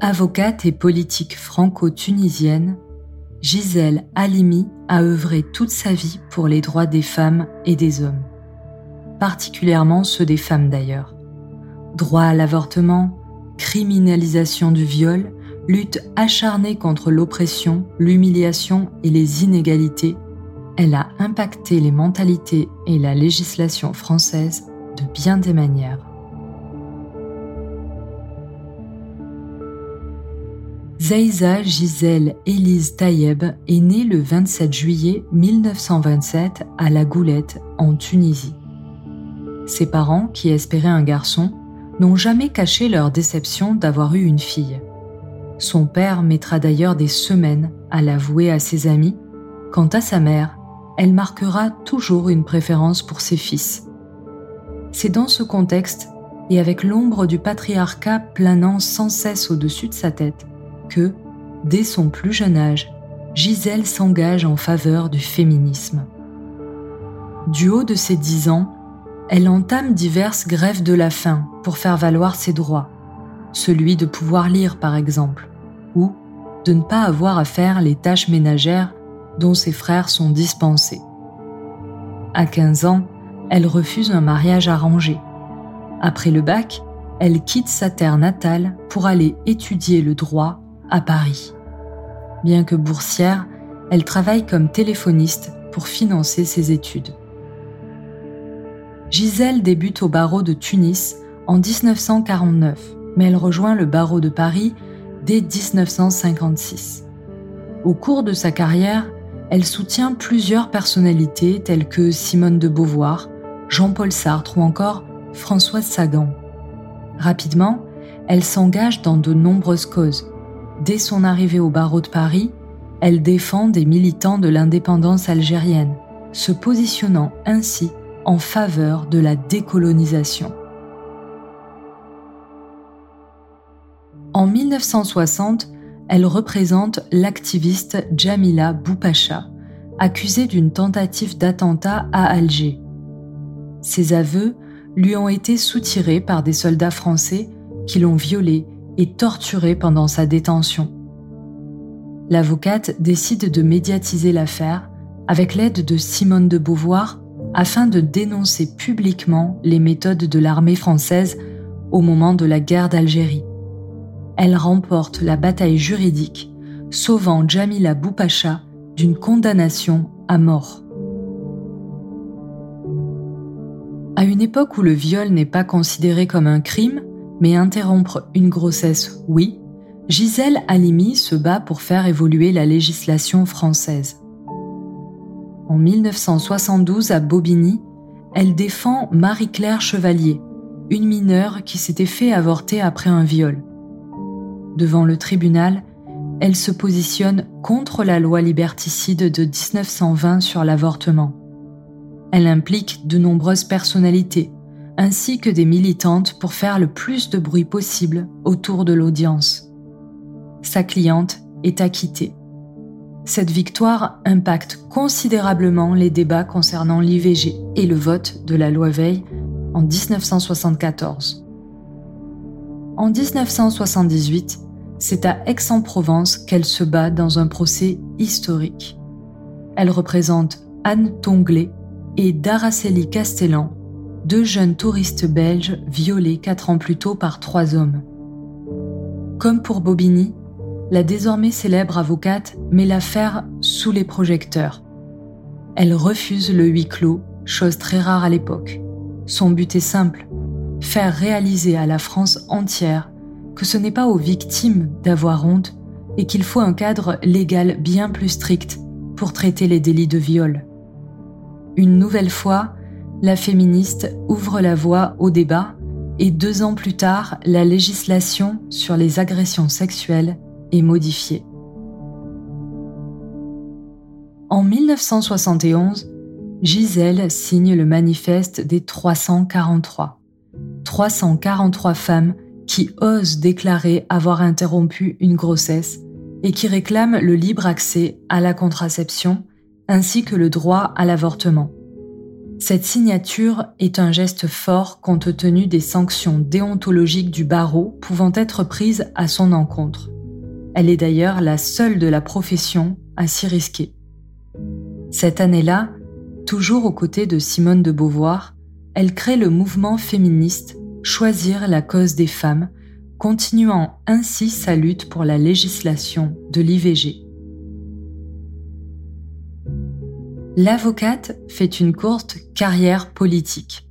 Avocate et politique franco-tunisienne, Gisèle Halimi a œuvré toute sa vie pour les droits des femmes et des hommes, particulièrement ceux des femmes d'ailleurs. Droit à l'avortement, criminalisation du viol, lutte acharnée contre l'oppression, l'humiliation et les inégalités, elle a impacté les mentalités et la législation française de bien des manières. Zaïza Gisèle Élise Tayeb est née le 27 juillet 1927 à La Goulette, en Tunisie. Ses parents, qui espéraient un garçon, n'ont jamais caché leur déception d'avoir eu une fille. Son père mettra d'ailleurs des semaines à l'avouer à ses amis. Quant à sa mère, elle marquera toujours une préférence pour ses fils. C'est dans ce contexte, et avec l'ombre du patriarcat planant sans cesse au-dessus de sa tête, que, dès son plus jeune âge, Gisèle s'engage en faveur du féminisme. Du haut de ses dix ans, elle entame diverses grèves de la faim pour faire valoir ses droits, celui de pouvoir lire par exemple, ou de ne pas avoir à faire les tâches ménagères dont ses frères sont dispensés. À 15 ans, elle refuse un mariage arrangé. Après le bac, elle quitte sa terre natale pour aller étudier le droit à Paris. Bien que boursière, elle travaille comme téléphoniste pour financer ses études. Gisèle débute au barreau de Tunis en 1949, mais elle rejoint le barreau de Paris dès 1956. Au cours de sa carrière, elle soutient plusieurs personnalités telles que Simone de Beauvoir, Jean-Paul Sartre ou encore Françoise Sagan. Rapidement, elle s'engage dans de nombreuses causes, Dès son arrivée au barreau de Paris, elle défend des militants de l'indépendance algérienne, se positionnant ainsi en faveur de la décolonisation. En 1960, elle représente l'activiste Jamila Boupacha, accusée d'une tentative d'attentat à Alger. Ses aveux lui ont été soutirés par des soldats français qui l'ont violée et torturé pendant sa détention. L'avocate décide de médiatiser l'affaire avec l'aide de Simone de Beauvoir afin de dénoncer publiquement les méthodes de l'armée française au moment de la guerre d'Algérie. Elle remporte la bataille juridique, sauvant Jamila Boupacha d'une condamnation à mort. À une époque où le viol n'est pas considéré comme un crime, mais interrompre une grossesse, oui, Gisèle Halimi se bat pour faire évoluer la législation française. En 1972, à Bobigny, elle défend Marie-Claire Chevalier, une mineure qui s'était fait avorter après un viol. Devant le tribunal, elle se positionne contre la loi liberticide de 1920 sur l'avortement. Elle implique de nombreuses personnalités, ainsi que des militantes pour faire le plus de bruit possible autour de l'audience. Sa cliente est acquittée. Cette victoire impacte considérablement les débats concernant l'IVG et le vote de la loi Veil en 1974. En 1978, c'est à Aix-en-Provence qu'elle se bat dans un procès historique. Elle représente Anne Tonglet et Daraceli Castellan deux jeunes touristes belges violés quatre ans plus tôt par trois hommes. Comme pour Bobigny, la désormais célèbre avocate met l'affaire sous les projecteurs. Elle refuse le huis clos, chose très rare à l'époque. Son but est simple, faire réaliser à la France entière que ce n'est pas aux victimes d'avoir honte et qu'il faut un cadre légal bien plus strict pour traiter les délits de viol. Une nouvelle fois, la féministe ouvre la voie au débat et deux ans plus tard, la législation sur les agressions sexuelles est modifiée. En 1971, Gisèle signe le manifeste des 343. 343 femmes qui osent déclarer avoir interrompu une grossesse et qui réclament le libre accès à la contraception ainsi que le droit à l'avortement. Cette signature est un geste fort compte tenu des sanctions déontologiques du barreau pouvant être prises à son encontre. Elle est d'ailleurs la seule de la profession à s'y risquer. Cette année-là, toujours aux côtés de Simone de Beauvoir, elle crée le mouvement féministe Choisir la cause des femmes, continuant ainsi sa lutte pour la législation de l'IVG. L'avocate fait une courte carrière politique.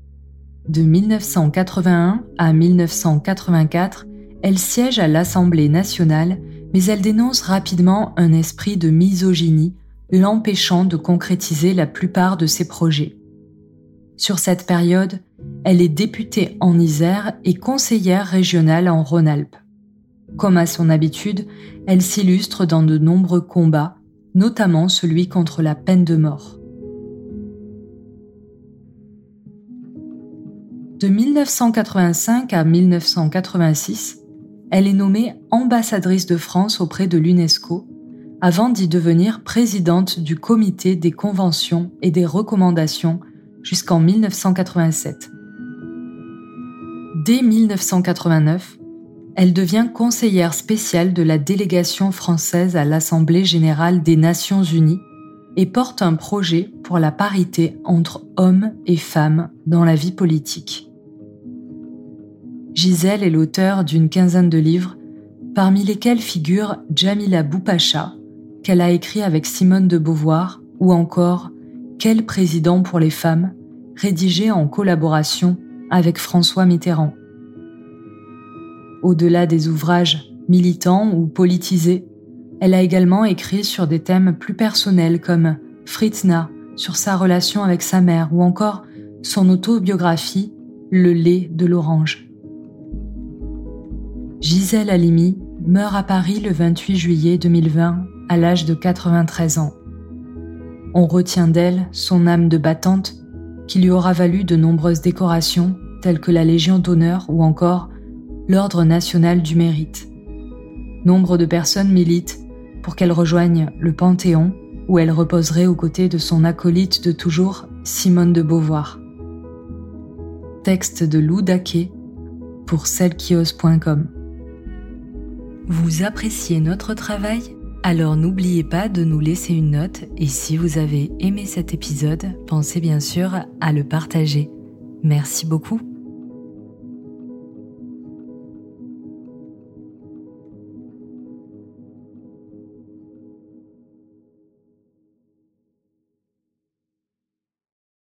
De 1981 à 1984, elle siège à l'Assemblée nationale, mais elle dénonce rapidement un esprit de misogynie l'empêchant de concrétiser la plupart de ses projets. Sur cette période, elle est députée en Isère et conseillère régionale en Rhône-Alpes. Comme à son habitude, elle s'illustre dans de nombreux combats, notamment celui contre la peine de mort. De 1985 à 1986, elle est nommée ambassadrice de France auprès de l'UNESCO avant d'y devenir présidente du comité des conventions et des recommandations jusqu'en 1987. Dès 1989, elle devient conseillère spéciale de la délégation française à l'Assemblée générale des Nations unies et porte un projet pour la parité entre hommes et femmes dans la vie politique. Gisèle est l'auteur d'une quinzaine de livres, parmi lesquels figure Jamila Boupacha, qu'elle a écrit avec Simone de Beauvoir, ou encore Quel président pour les femmes, rédigé en collaboration avec François Mitterrand. Au-delà des ouvrages militants ou politisés, elle a également écrit sur des thèmes plus personnels comme Fritna, sur sa relation avec sa mère, ou encore son autobiographie Le lait de l'orange. Gisèle Halimi meurt à Paris le 28 juillet 2020 à l'âge de 93 ans. On retient d'elle son âme de battante qui lui aura valu de nombreuses décorations telles que la Légion d'honneur ou encore l'Ordre national du mérite. Nombre de personnes militent pour qu'elle rejoigne le Panthéon où elle reposerait aux côtés de son acolyte de toujours, Simone de Beauvoir. Texte de Lou Daquet pour celles-qui-osent.com. Vous appréciez notre travail? Alors n'oubliez pas de nous laisser une note et si vous avez aimé cet épisode, pensez bien sûr à le partager. Merci beaucoup.